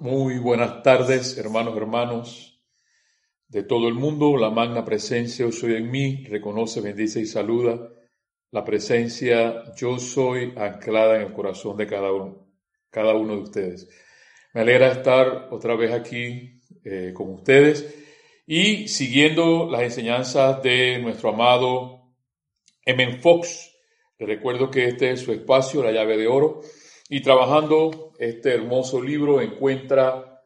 Muy buenas tardes, hermanos, hermanos de todo el mundo. La magna presencia yo soy en mí, reconoce, bendice y saluda la presencia yo soy anclada en el corazón de cada uno, cada uno de ustedes. Me alegra estar otra vez aquí eh, con ustedes y siguiendo las enseñanzas de nuestro amado M. Fox. Les recuerdo que este es su espacio, la llave de oro y trabajando este hermoso libro, encuentra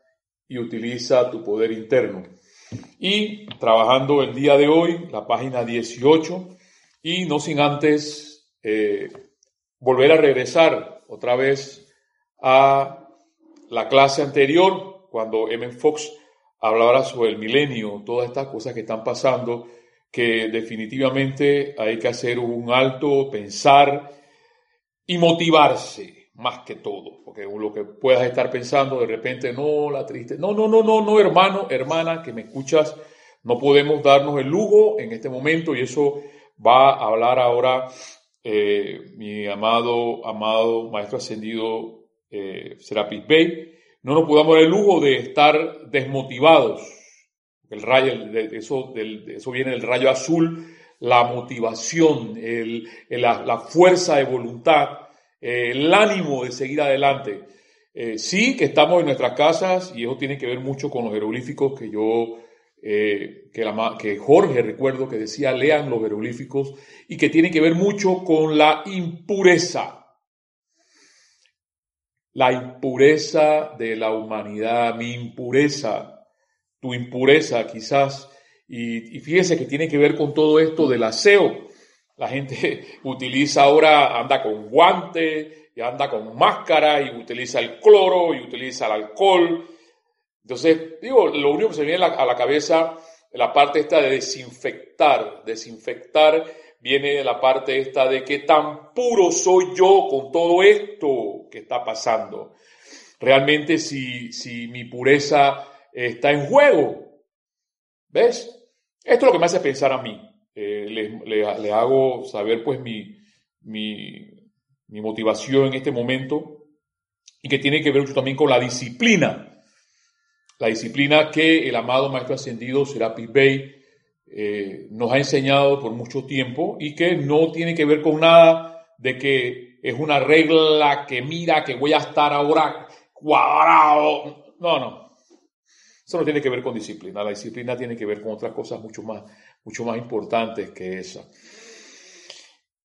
y utiliza tu poder interno. Y trabajando el día de hoy, la página 18, y no sin antes eh, volver a regresar otra vez a la clase anterior, cuando M. Fox hablaba sobre el milenio, todas estas cosas que están pasando, que definitivamente hay que hacer un alto, pensar y motivarse más que todo, porque lo que puedas estar pensando de repente, no, la triste, no, no, no, no, no, hermano, hermana, que me escuchas, no podemos darnos el lujo en este momento y eso va a hablar ahora eh, mi amado, amado maestro ascendido eh, Serapis Bey, no nos podamos dar el lujo de estar desmotivados, el rayo, de eso, de eso viene el rayo azul, la motivación, el, la, la fuerza de voluntad, eh, el ánimo de seguir adelante. Eh, sí que estamos en nuestras casas y eso tiene que ver mucho con los jeroglíficos que yo, eh, que, Jorge recuerdo que decía lean los jeroglíficos y que tiene que ver mucho con la impureza. La impureza de la humanidad, mi impureza, tu impureza quizás. Y, y fíjese que tiene que ver con todo esto del aseo. La gente utiliza ahora, anda con guante, y anda con máscara, y utiliza el cloro, y utiliza el alcohol. Entonces, digo, lo único que se viene a la cabeza, la parte esta de desinfectar, desinfectar viene la parte esta de que tan puro soy yo con todo esto que está pasando. Realmente si, si mi pureza está en juego. ¿Ves? Esto es lo que me hace pensar a mí eh, le, hago saber pues mi, motivación en este momento y que tiene que ver también con la disciplina. La disciplina que el amado Maestro Ascendido Serapis Bey eh, nos ha enseñado por mucho tiempo y que no tiene que ver con nada de que es una regla que mira que voy a estar ahora cuadrado. No, no. Eso no tiene que ver con disciplina. La disciplina tiene que ver con otras cosas mucho más mucho más importantes que esa.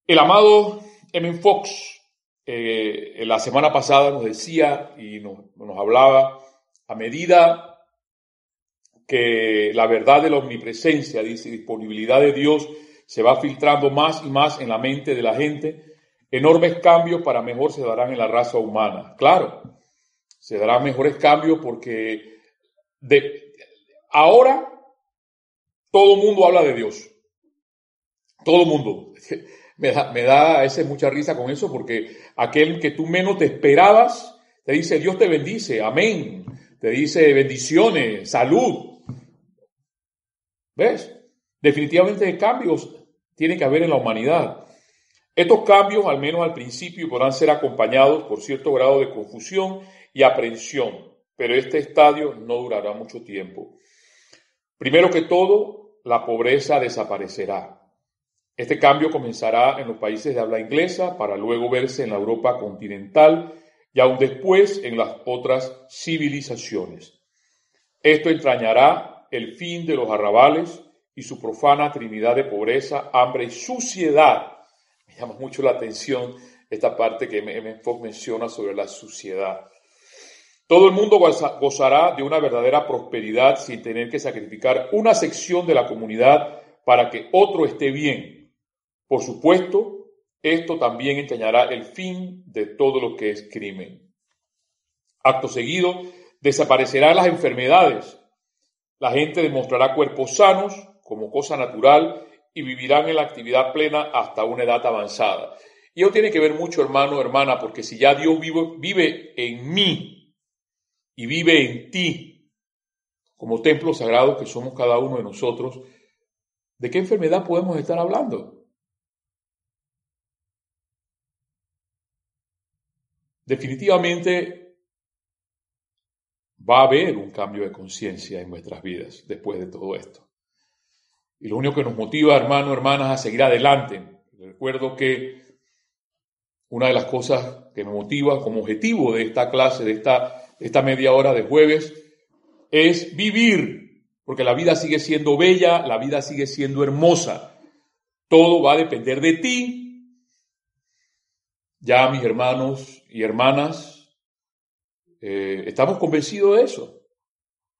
El amado M. Fox eh, la semana pasada nos decía y nos, hablaba a medida que la verdad de la omnipresencia, dice, disponibilidad de Dios se va filtrando más y más en la mente de la gente, enormes cambios para mejor se darán en la raza humana. Claro, se darán mejores cambios porque de, ahora todo el mundo habla de Dios. Todo el mundo. Me da, me da mucha risa con eso porque aquel que tú menos te esperabas te dice Dios te bendice, amén. Te dice bendiciones, salud. ¿Ves? Definitivamente cambios tiene que haber en la humanidad. Estos cambios, al menos al principio, podrán ser acompañados por cierto grado de confusión y aprensión, pero este estadio no durará mucho tiempo. Primero que todo, la pobreza desaparecerá. Este cambio comenzará en los países de habla inglesa para luego verse en la Europa continental y aún después en las otras civilizaciones. Esto entrañará el fin de los arrabales y su profana trinidad de pobreza, hambre y suciedad. Me mucho la atención esta parte que M. Fox menciona sobre la suciedad. Todo el mundo gozará de una verdadera prosperidad sin tener que sacrificar una sección de la comunidad para que otro esté bien. Por supuesto, esto también enseñará el fin de todo lo que es crimen. Acto seguido, desaparecerán las enfermedades. La gente demostrará cuerpos sanos como cosa natural y vivirán en la actividad plena hasta una edad avanzada. Y eso tiene que ver mucho, hermano, hermana, porque si ya Dios vive, vive en mí, y vive en ti, como templo sagrado que somos cada uno de nosotros, ¿de qué enfermedad podemos estar hablando? Definitivamente va a haber un cambio de conciencia en nuestras vidas después de todo esto. Y lo único que nos motiva, hermanos, hermanas, a seguir adelante. Recuerdo que una de las cosas que me motiva como objetivo de esta clase, de esta, esta media hora de jueves, es vivir, porque la vida sigue siendo bella, la vida sigue siendo hermosa. Todo va a depender de ti. Ya mis hermanos y hermanas, eh, estamos convencidos de eso.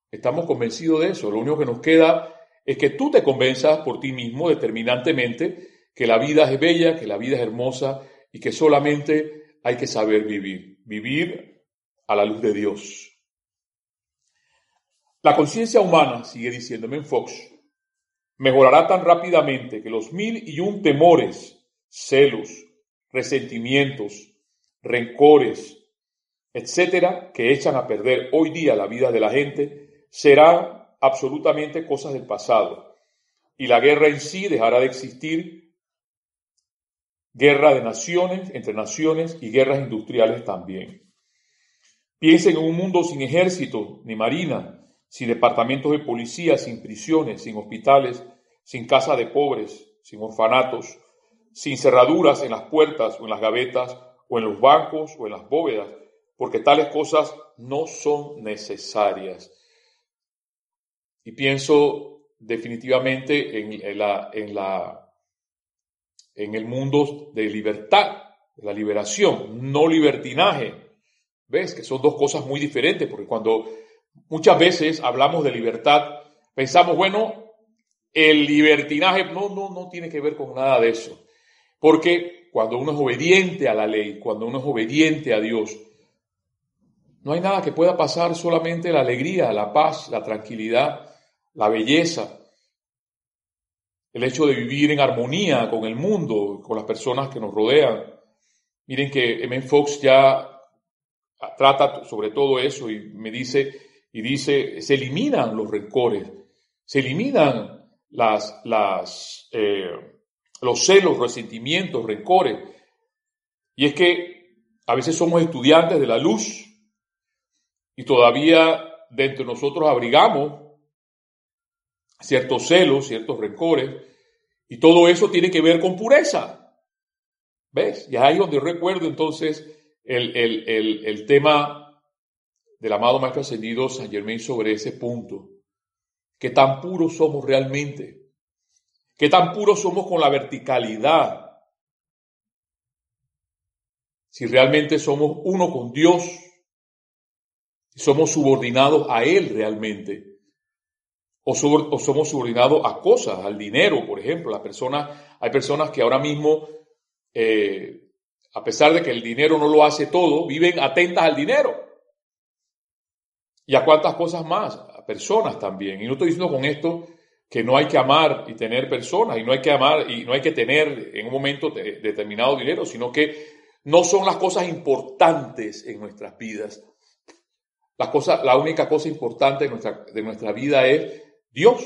Estamos convencidos de eso. Lo único que nos queda es que tú te convenzas por ti mismo determinantemente que la vida es bella, que la vida es hermosa y que solamente hay que saber vivir. Vivir a la luz de Dios. La conciencia humana, sigue diciéndome en Fox, mejorará tan rápidamente que los mil y un temores, celos, resentimientos, rencores, etcétera, que echan a perder hoy día la vida de la gente, serán absolutamente cosas del pasado. Y la guerra en sí dejará de existir, guerra de naciones, entre naciones y guerras industriales también. Piensen en un mundo sin ejército ni marina, sin departamentos de policía, sin prisiones, sin hospitales, sin casa de pobres, sin orfanatos, sin cerraduras en las puertas o en las gavetas o en los bancos o en las bóvedas, porque tales cosas no son necesarias. Y pienso definitivamente en, el mundo de libertad, de la liberación, no libertinaje. ¿Ves? Que son dos cosas muy diferentes, porque cuando Muchas veces hablamos de libertad, pensamos, bueno, el libertinaje no, no, no tiene que ver con nada de eso. Porque cuando uno es obediente a la ley, cuando uno es obediente a Dios, no hay nada que pueda pasar, solamente la alegría, la paz, la tranquilidad, la belleza, el hecho de vivir en armonía con el mundo, con las personas que nos rodean. Miren que M. Fox ya trata sobre todo eso y me dice y dice, se eliminan los rencores, se eliminan las, eh, los celos, resentimientos, rencores. Y es que a veces somos estudiantes de la luz y todavía de nosotros abrigamos ciertos celos, ciertos rencores, y todo eso tiene que ver con pureza. ¿Ves? Y es ahí donde recuerdo entonces el, el, el, el tema del amado Maestro Ascendido San Germain sobre ese punto. ¿Qué tan puros somos realmente? ¿Qué tan puros somos con la verticalidad? Si realmente somos uno con Dios, somos subordinados a Él realmente, o, somos subordinados a cosas, al dinero, por ejemplo. Las personas, hay personas que ahora mismo, eh, a pesar de que el dinero no lo hace todo, viven atentas al dinero. ¿Y a cuántas cosas más? A personas también. Y no estoy diciendo con esto que no hay que amar y tener personas, y no hay que amar y no hay que tener en un momento determinado dinero, sino que no son las cosas importantes en nuestras vidas. La, cosa, la única cosa importante de nuestra, de nuestra vida es Dios.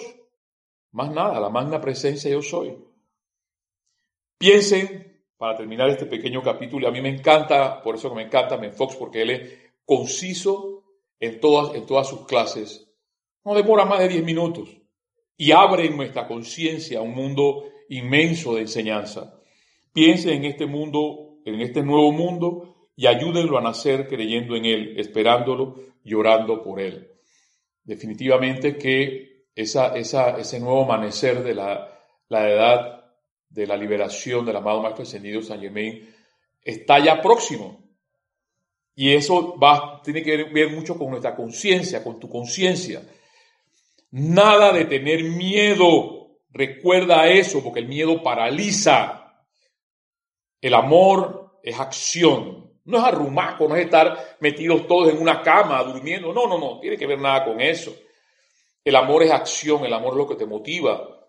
Más nada, la magna presencia yo soy. Piensen, para terminar este pequeño capítulo, a mí me encanta, por eso que me encanta Fox, porque él es conciso, en todas, en todas sus clases. No demora más de 10 minutos y abre en nuestra conciencia un mundo inmenso de enseñanza. Piense en este mundo, en este nuevo mundo y ayúdenlo a nacer creyendo en él, esperándolo, llorando por él. Definitivamente que esa, esa, ese nuevo amanecer de la, la edad de la liberación del amado Maestro Ascendido San Germain está ya próximo. Y eso va, tiene que ver mucho con nuestra conciencia, con tu conciencia. Nada de tener miedo. Recuerda eso, porque el miedo paraliza. El amor es acción. No es arrumaco, no es estar metidos todos en una cama durmiendo. No, no, no, tiene que ver nada con eso. El amor es acción, el amor es lo que te motiva.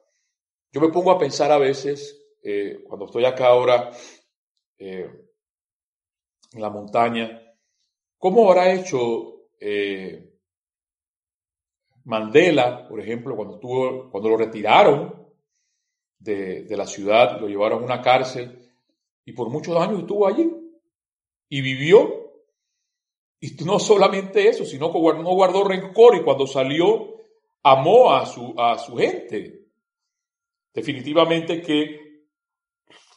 Yo me pongo a pensar a veces, eh, cuando estoy acá ahora eh, en la montaña, ¿Cómo habrá hecho eh, Mandela, por ejemplo, cuando, estuvo, cuando lo retiraron de, de la ciudad, lo llevaron a una cárcel y por muchos años estuvo allí y vivió Y no solamente eso, sino que no guardó rencor y cuando salió amó a su, a su gente. Definitivamente que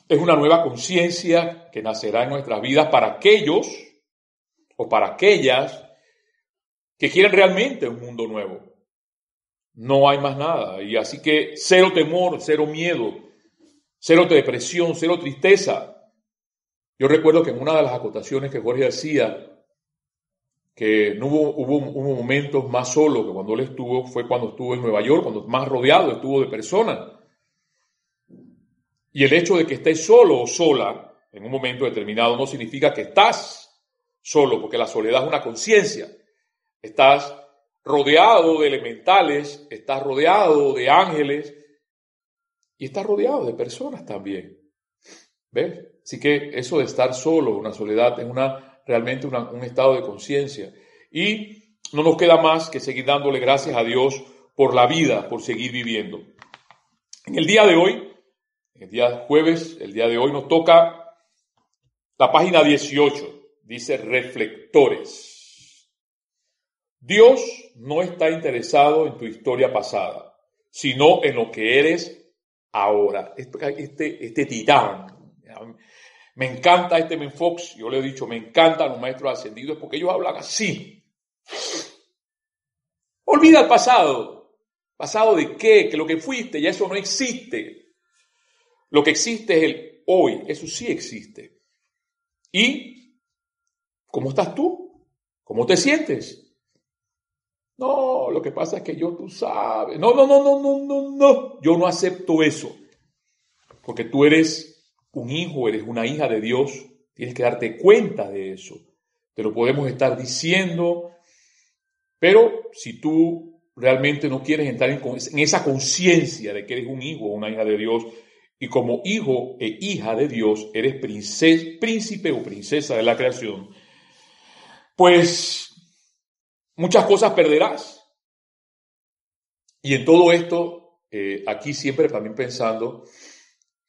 es una nueva conciencia que nacerá en nuestras vidas para aquellos o para aquellas que quieren realmente un mundo nuevo. No hay más nada. Y así que cero temor, cero miedo, cero depresión, cero tristeza. Yo recuerdo que en una de las acotaciones que Jorge hacía, que no hubo, hubo, hubo, momentos más solo que cuando él estuvo, fue cuando estuvo en Nueva York, cuando más rodeado estuvo de personas. Y el hecho de que estés solo o sola en un momento determinado no significa que estás solo, porque la soledad es una conciencia. Estás rodeado de elementales, estás rodeado de ángeles y estás rodeado de personas también. ¿Ves? Así que eso de estar solo, una soledad, es una, realmente un estado de conciencia. Y no nos queda más que seguir dándole gracias a Dios por la vida, por seguir viviendo. En el día de hoy el día jueves, el día de hoy, nos toca la página 18. Dice reflectores. Dios no está interesado en tu historia pasada, sino en lo que eres ahora. Este, este titán. Me encanta este Menfox, yo le he dicho, me encantan los maestros ascendidos porque ellos hablan así. Olvida el pasado. ¿Pasado de qué? Que lo que fuiste, ya eso no existe. Lo que existe es el hoy, eso sí existe. ¿Y cómo estás tú? ¿Cómo te sientes? No, lo que pasa es que yo, tú sabes. No, no, no, no, no, no, no. Yo no acepto eso. Porque tú eres un hijo, eres una hija de Dios. Tienes que darte cuenta de eso. Te lo podemos estar diciendo. Pero si tú realmente no quieres entrar en, esa conciencia de que eres un hijo o una hija de Dios, y como hijo e hija de Dios eres príncipe o princesa de la creación, pues muchas cosas perderás. Y en todo esto, eh, aquí siempre también pensando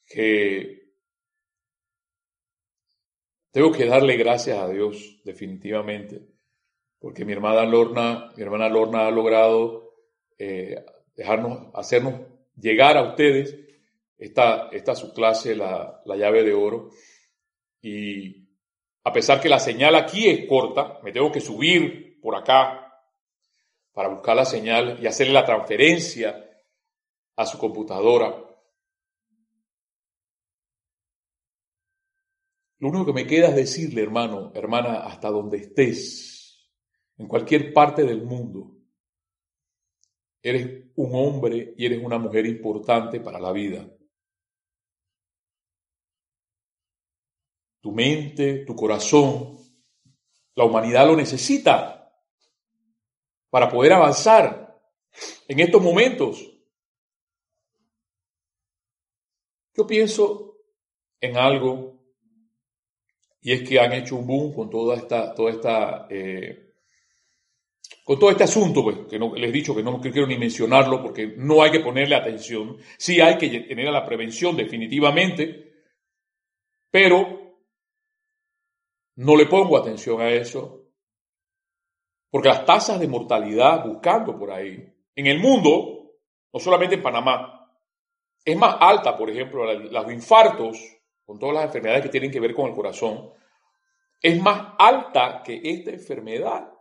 que tengo que darle gracias a Dios definitivamente, porque mi hermana Lorna, mi hermana Lorna ha logrado eh, dejarnos, hacernos llegar a ustedes esta, esta su clase, la, la llave de oro. Y a pesar que la señal aquí es corta, me tengo que subir por acá para buscar la señal y hacerle la transferencia a su computadora. Lo único que me queda es decirle, hermano, hermana, hasta donde estés, en cualquier parte del mundo, eres un hombre y eres una mujer importante para la vida. Tu mente, tu corazón. La humanidad lo necesita para poder avanzar en estos momentos. Yo pienso en algo y es que han hecho un boom con toda esta, toda esta, eh, con todo este asunto, pues, que no, les he dicho que no quiero ni mencionarlo porque no hay que ponerle atención. Sí hay que tener a la prevención definitivamente, pero no le pongo atención a eso. Porque las tasas de mortalidad, buscando por ahí, en el mundo, no solamente en Panamá, es más alta, por ejemplo, los infartos, con todas las enfermedades que tienen que ver con el corazón, es más alta que esta enfermedad.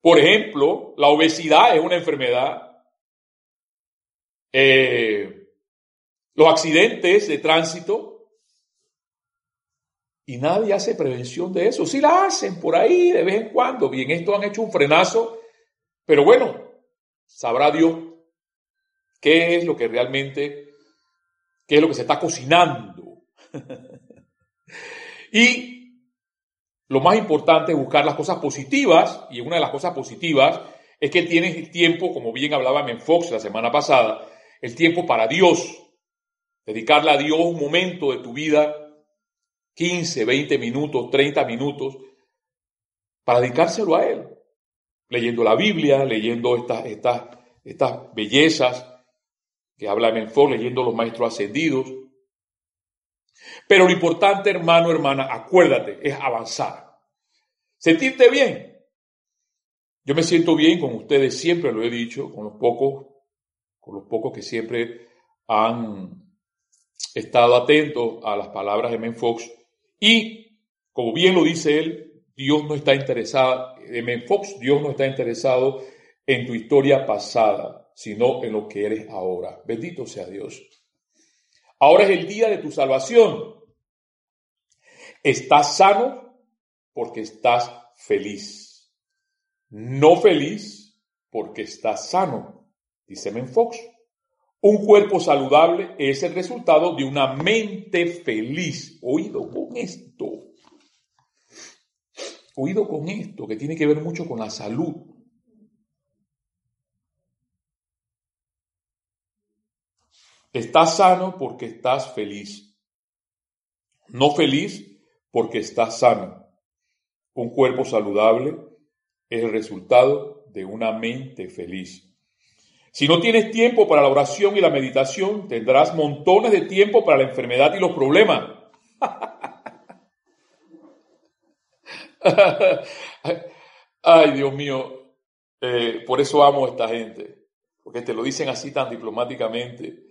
Por ejemplo, la obesidad es una enfermedad. Eh, los accidentes de tránsito y nadie hace prevención de eso. Sí la hacen por ahí de vez en cuando. Bien, esto han hecho un frenazo. Pero bueno, sabrá Dios qué es lo que realmente, qué es lo que se está cocinando. y lo más importante es buscar las cosas positivas. Y una de las cosas positivas es que tienes el tiempo, como bien hablaba en Fox la semana pasada, el tiempo para Dios. Dedicarle a Dios un momento de tu vida 15, 20 minutos, 30 minutos, para dedicárselo a Él, leyendo la Biblia, leyendo estas, estas, estas bellezas que habla Menfor, leyendo los maestros ascendidos. Pero lo importante, hermano, hermana, acuérdate, es avanzar. Sentirte bien. Yo me siento bien con ustedes, siempre lo he dicho, con los pocos, con los pocos que siempre han estado atentos a las palabras de Men Fox. Y, como bien lo dice él, Dios no está interesado, Men Fox, Dios no está interesado en tu historia pasada, sino en lo que eres ahora. Bendito sea Dios. Ahora es el día de tu salvación. Estás sano porque estás feliz. No feliz porque estás sano, dice Menfox. Un cuerpo saludable es el resultado de una mente feliz. Oído con esto. Oído con esto, que tiene que ver mucho con la salud. Estás sano porque estás feliz. No feliz porque estás sano. Un cuerpo saludable es el resultado de una mente feliz. Si no tienes tiempo para la oración y la meditación, tendrás montones de tiempo para la enfermedad y los problemas. Ay, Dios mío, eh, por eso amo a esta gente, porque te lo dicen así tan diplomáticamente.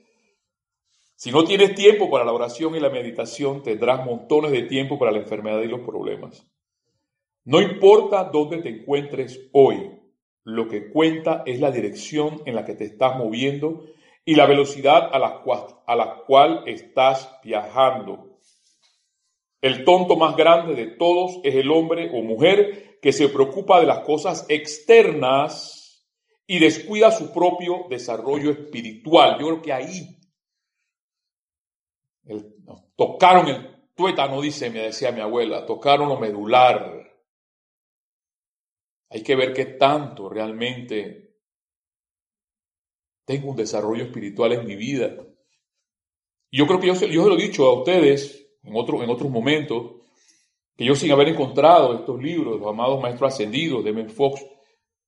Si no tienes tiempo para la oración y la meditación, tendrás montones de tiempo para la enfermedad y los problemas. No importa dónde te encuentres hoy, lo que cuenta es la dirección en la que te estás moviendo y la velocidad a la cual, estás viajando. El tonto más grande de todos es el hombre o mujer que se preocupa de las cosas externas y descuida su propio desarrollo espiritual. Yo creo que ahí tocaron el tuétano, dice, me decía mi abuela, tocaron lo medular. Hay que ver qué tanto realmente tengo un desarrollo espiritual en mi vida. yo creo que yo, yo se lo he dicho a ustedes en, otro, en otros momentos, que yo sin haber encontrado estos libros, los amados maestros ascendidos de Men Fox,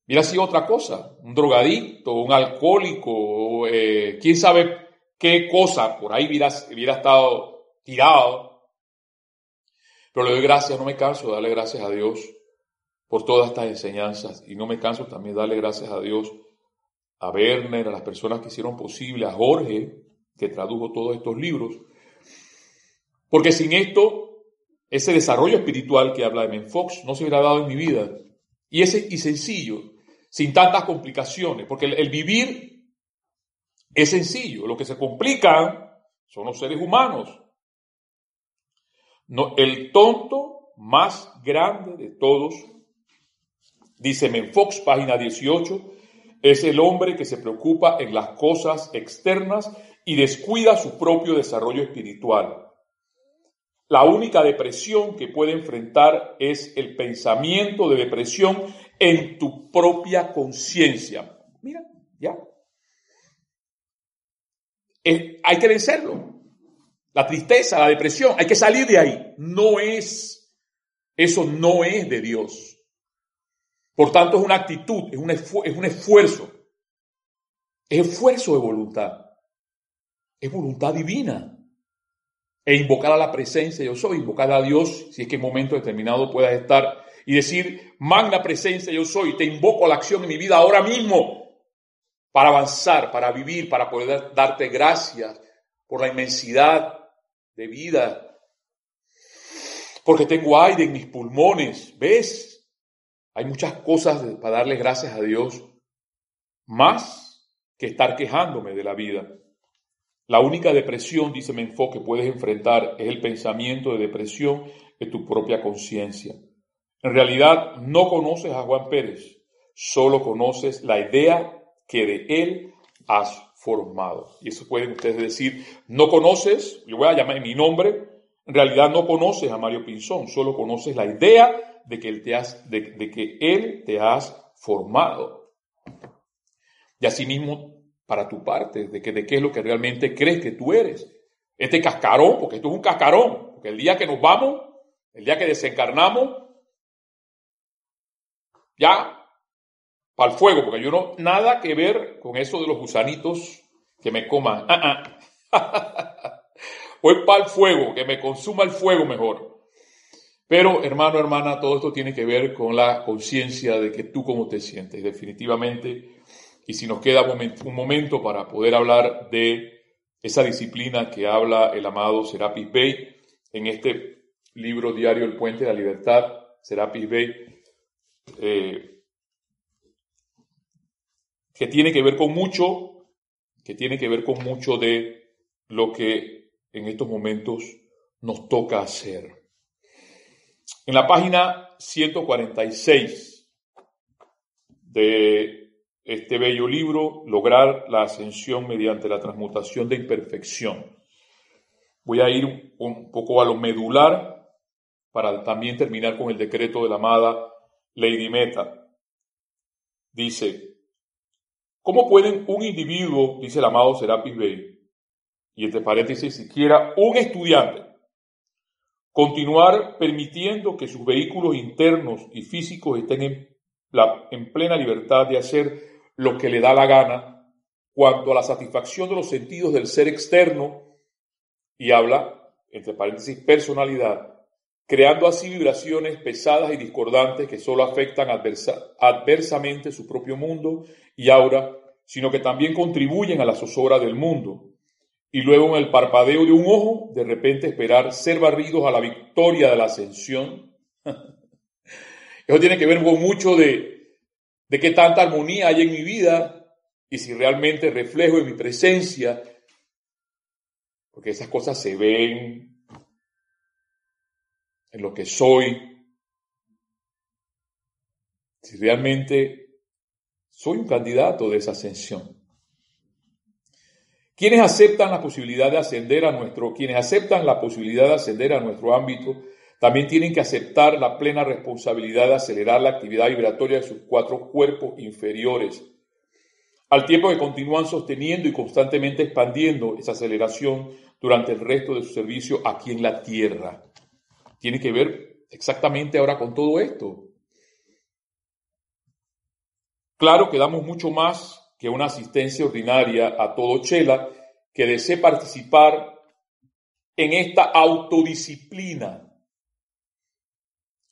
hubiera sido otra cosa, un drogadicto, un alcohólico, eh, quién sabe qué cosa por ahí hubiera, hubiera estado tirado. Pero le doy gracias, no me canso de darle gracias a Dios por todas estas enseñanzas y no me canso también darle gracias a Dios a Werner, a las personas que hicieron posible, a Jorge, que tradujo todos estos libros. Porque sin esto, ese desarrollo espiritual que habla de Menfox no se hubiera dado en mi vida. Y ese y sencillo, sin tantas complicaciones, porque el vivir es sencillo, lo que se complica son los seres humanos. No, el tonto más grande de todos, dice Menfox, página 18, es el hombre que se preocupa en las cosas externas y descuida su propio desarrollo espiritual. La única depresión que puede enfrentar es el pensamiento de depresión en tu propia conciencia. Mira, ya, hay que vencerlo. La tristeza, la depresión, hay que salir de ahí. No es, eso no es de Dios. Por tanto, es una actitud, es un, es un esfuerzo. Es esfuerzo de voluntad. Es voluntad divina. E invocar a la presencia, yo soy, invocar a Dios, si es que en momento determinado puedas estar y decir, magna presencia, yo soy, te invoco a la acción en mi vida ahora mismo para avanzar, para vivir, para poder darte gracias por la inmensidad de vida. Porque tengo aire en mis pulmones, ¿ves? Hay muchas cosas para darle gracias a Dios, más que estar quejándome de la vida. La única depresión, dice Menfo, que puedes enfrentar es el pensamiento de depresión de tu propia conciencia. En realidad no conoces a Juan Pérez, solo conoces la idea que de Él has formado. Y eso pueden ustedes decir, no conoces, le voy a llamar mi nombre, en realidad no conoces a Mario Pinzón, solo conoces la idea de que Él te, has, de, que él te has formado. Y asimismo, para tu parte, de, que, de qué es lo que realmente crees que tú eres. Este cascarón, porque esto es un cascarón, porque el día que nos vamos, el día que desencarnamos, ya para el fuego, porque yo no nada que ver con eso de los gusanitos que me coman. Ah, ah. Voy para el fuego, que me consuma el fuego mejor. Pero, hermano, hermana, todo esto tiene que ver con la conciencia de que tú cómo te sientes, definitivamente. Y si nos queda un momento, para poder hablar de esa disciplina que habla el amado Serapis Bey en este libro diario El Puente de la Libertad, Serapis Bey, eh, que tiene que ver con mucho, que tiene que ver con mucho de lo que en estos momentos nos toca hacer. En la página 146 de este bello libro, Lograr la ascensión mediante la transmutación de imperfección. Voy a ir un poco a lo medular para también terminar con el decreto de la amada Lady Meta. Dice, ¿cómo pueden un individuo, dice el amado Serapis Bey, y entre paréntesis siquiera un estudiante, Continuar permitiendo que sus vehículos internos y físicos estén en, en plena libertad de hacer lo que le da la gana cuanto a la satisfacción de los sentidos del ser externo y habla, entre paréntesis, personalidad, creando así vibraciones pesadas y discordantes que solo afectan adversamente su propio mundo y aura, sino que también contribuyen a la zozobra del mundo y luego en el parpadeo de un ojo, de repente esperar ser barridos a la victoria de la ascensión. Eso tiene que ver con mucho de, de qué tanta armonía hay en mi vida y si realmente reflejo en mi presencia, porque esas cosas se ven en lo que soy, si realmente soy un candidato de esa ascensión. Quienes aceptan la posibilidad de ascender a nuestro, quienes aceptan la posibilidad de ascender a nuestro ámbito, también tienen que aceptar la plena responsabilidad de acelerar la actividad vibratoria de sus cuatro cuerpos inferiores, al tiempo que continúan sosteniendo y constantemente expandiendo esa aceleración durante el resto de su servicio aquí en la Tierra. Tiene que ver exactamente ahora con todo esto. Claro que damos mucho más que una asistencia ordinaria a todo Chela que desee participar en esta autodisciplina.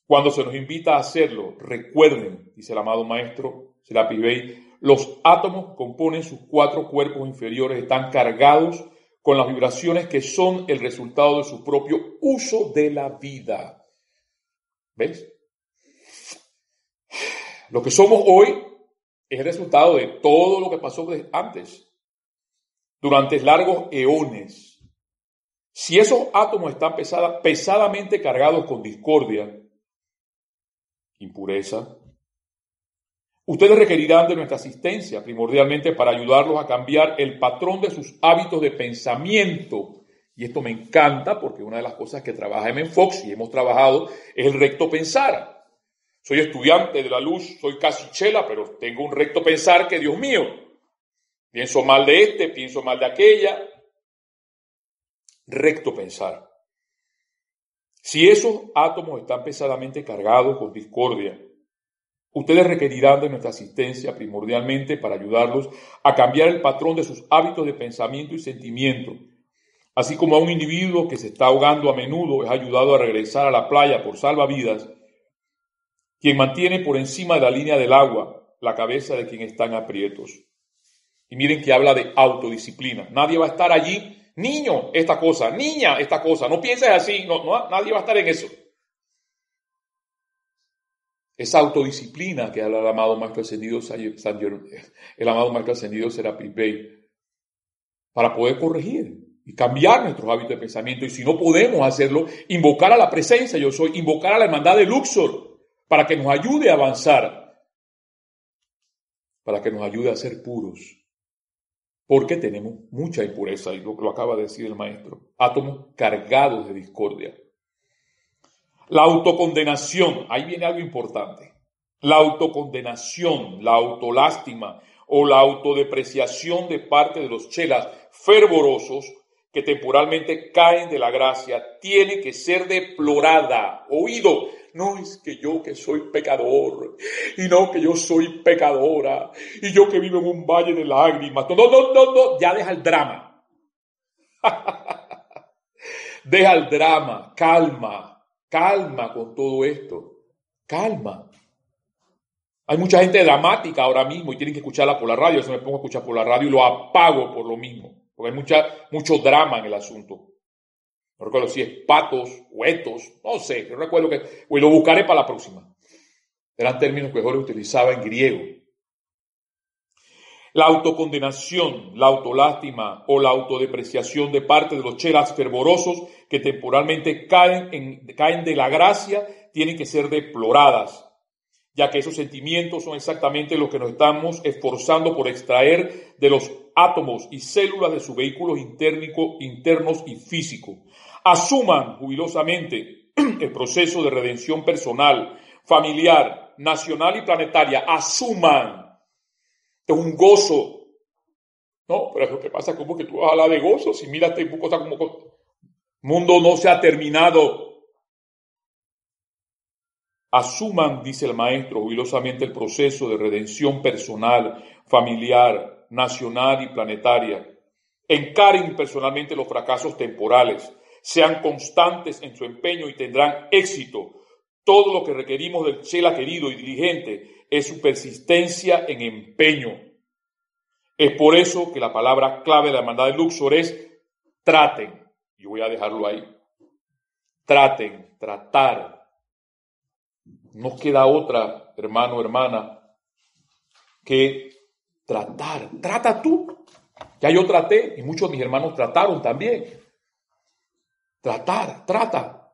Cuando se nos invita a hacerlo, recuerden, dice el amado maestro Serapi Bey, los átomos componen sus cuatro cuerpos inferiores están cargados con las vibraciones que son el resultado de su propio uso de la vida. ¿Ves? Lo que somos hoy es el resultado de todo lo que pasó antes, durante largos eones. Si esos átomos están pesadamente cargados con discordia, impureza, ustedes requerirán de nuestra asistencia primordialmente para ayudarlos a cambiar el patrón de sus hábitos de pensamiento. Y esto me encanta porque una de las cosas que trabaja M. Fox y hemos trabajado es el recto pensar. Soy estudiante de la luz, soy casi chela, pero tengo un recto pensar que, Dios mío, pienso mal de este, pienso mal de aquella. Recto pensar. Si esos átomos están pesadamente cargados con discordia, ustedes requerirán de nuestra asistencia primordialmente para ayudarlos a cambiar el patrón de sus hábitos de pensamiento y sentimiento, así como a un individuo que se está ahogando a menudo es ayudado a regresar a la playa por salvavidas quien mantiene por encima de la línea del agua la cabeza de quien está en aprietos. Y miren que habla de autodisciplina. Nadie va a estar allí, niño, esta cosa, niña, esta cosa. No pienses así, no, nadie va a estar en eso. Esa autodisciplina que habla el amado Maestro Ascendido, el amado Maestro Ascendido Serapis Bey, para poder corregir y cambiar nuestros hábitos de pensamiento. Y si no podemos hacerlo, invocar a la presencia, yo soy, invocar a la hermandad de Luxor, para que nos ayude a avanzar, para que nos ayude a ser puros, porque tenemos mucha impureza, y lo, lo acaba de decir el maestro, átomos cargados de discordia. La autocondenación, ahí viene algo importante. La autocondenación, la autolástima o la autodepreciación de parte de los chelas fervorosos que temporalmente caen de la gracia tiene que ser deplorada. Oído, no es que yo que soy pecador, y no que yo soy pecadora, y yo que vivo en un valle de lágrimas. No, no, no, no, ya deja el drama. deja el drama, calma, calma con todo esto, calma. Hay mucha gente dramática ahora mismo y tienen que escucharla por la radio. Yo me pongo a escuchar por la radio y lo apago por lo mismo, porque hay mucha, mucho drama en el asunto. No recuerdo si es patos o no sé, no recuerdo que, o lo buscaré para la próxima. Eran términos que Jorge utilizaba en griego. La autocondenación, la autolástima o la autodepreciación de parte de los chelas fervorosos que temporalmente caen, en, caen de la gracia tienen que ser deploradas, ya que esos sentimientos son exactamente los que nos estamos esforzando por extraer de los átomos y células de sus vehículos internos y físicos. Asuman jubilosamente el proceso de redención personal, familiar, nacional y planetaria. Asuman es un gozo. No, pero lo que pasa como que tú vas a hablar de gozo. Si miras, este cosa como mundo no se ha terminado. Asuman, dice el maestro, jubilosamente el proceso de redención personal, familiar, nacional y planetaria. Encaren personalmente los fracasos temporales. Sean constantes en su empeño y tendrán éxito. Todo lo que requerimos del Chela querido y diligente es su persistencia en empeño. Es por eso que la palabra clave de la hermandad de Luxor es traten. Y voy a dejarlo ahí. Traten, tratar. No queda otra, hermano, hermana, que tratar. Trata tú. Ya yo traté y muchos de mis hermanos trataron también. Tratar, trata.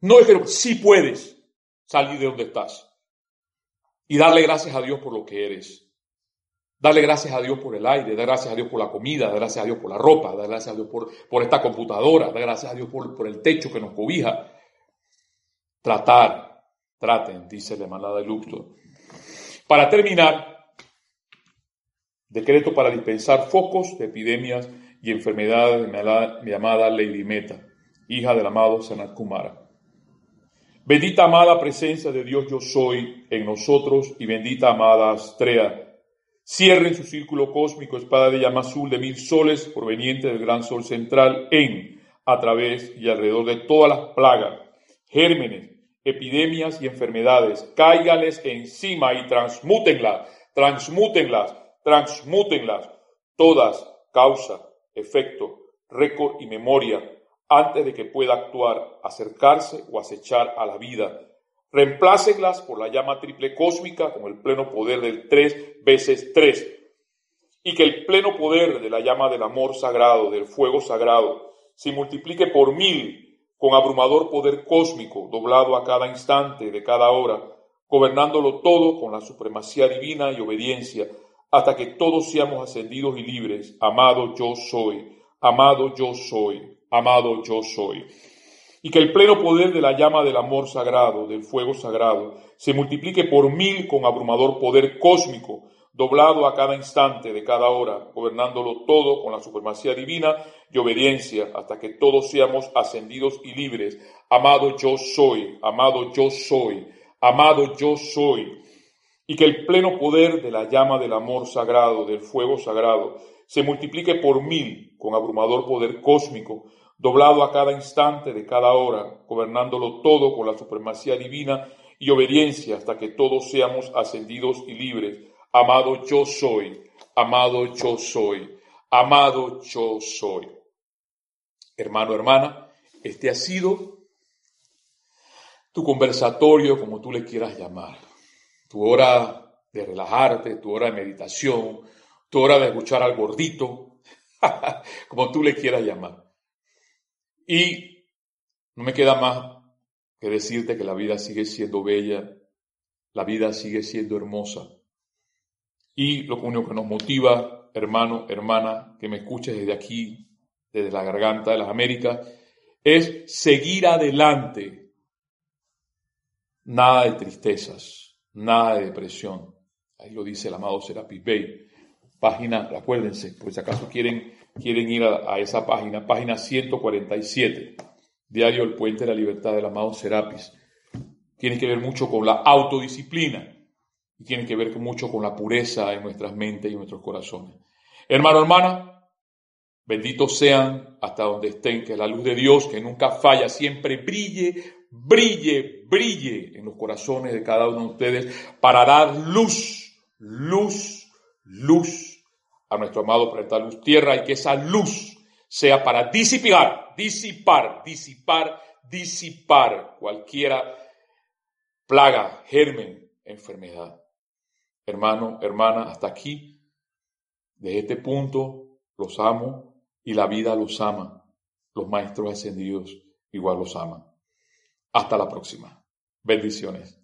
No es que sí puedes salir de donde estás y darle gracias a Dios por lo que eres. Darle gracias a Dios por el aire, dar gracias a Dios por la comida, dar gracias a Dios por la ropa, dar gracias a Dios por, por esta computadora, dar gracias a Dios por, por el techo que nos cobija. Tratar, traten, dice la hermana de Luxor. Para terminar, decreto para dispensar focos de epidemias y enfermedades de mi amada Lady Meta, hija del amado Sanat Kumara. Bendita amada presencia de Dios yo soy en nosotros y bendita amada Astrea. Cierren su círculo cósmico espada de llama azul de mil soles proveniente del gran sol central en, a través y alrededor de todas las plagas, gérmenes, epidemias y enfermedades. Cáigales encima y transmútenlas, transmútenlas, transmútenlas. Todas, causa, efecto, récord y memoria antes de que pueda actuar, acercarse o acechar a la vida. Reemplácenlas por la llama triple cósmica con el pleno poder del tres veces tres. Y que el pleno poder de la llama del amor sagrado, del fuego sagrado, se multiplique por mil con abrumador poder cósmico, doblado a cada instante de cada hora, gobernándolo todo con la supremacía divina y obediencia, hasta que todos seamos ascendidos y libres. Amado yo soy, amado yo soy amado yo soy. Y que el pleno poder de la llama del amor sagrado, del fuego sagrado, se multiplique por mil con abrumador poder cósmico, doblado a cada instante de cada hora, gobernándolo todo con la supremacía divina y obediencia, hasta que todos seamos ascendidos y libres. Amado yo soy, amado yo soy, amado yo soy. Y que el pleno poder de la llama del amor sagrado, del fuego sagrado, se multiplique por mil con abrumador poder cósmico, doblado a cada instante de cada hora, gobernándolo todo con la supremacía divina y obediencia hasta que todos seamos ascendidos y libres. Amado yo soy, amado yo soy, amado yo soy. Hermano, hermana, este ha sido tu conversatorio, como tú le quieras llamar, tu hora de relajarte, tu hora de meditación, tu hora de escuchar al gordito, como tú le quieras llamar. Y no me queda más que decirte que la vida sigue siendo bella, la vida sigue siendo hermosa. Y lo único que nos motiva, hermano, hermana, que me escuches desde aquí, desde la garganta de las Américas, es seguir adelante. Nada de tristezas, nada de depresión. Ahí lo dice el amado Serapis Bey. Página, acuérdense, por si acaso quieren quieren ir a, esa página, página 147, Diario El Puente de la Libertad del amado Serapis. Tiene que ver mucho con la autodisciplina y tiene que ver mucho con la pureza en nuestras mentes y nuestros corazones. Hermano, hermana, benditos sean hasta donde estén, que la luz de Dios, que nunca falla, siempre brille brille, brille en los corazones de cada uno de ustedes para dar luz, luz, luz a nuestro amado planeta Luz Tierra y que esa luz sea para disipar, disipar, disipar, disipar cualquiera plaga, germen, enfermedad. Hermano, hermana, hasta aquí, desde este punto, los amo y la vida los ama. Los maestros ascendidos igual los aman. Hasta la próxima. Bendiciones.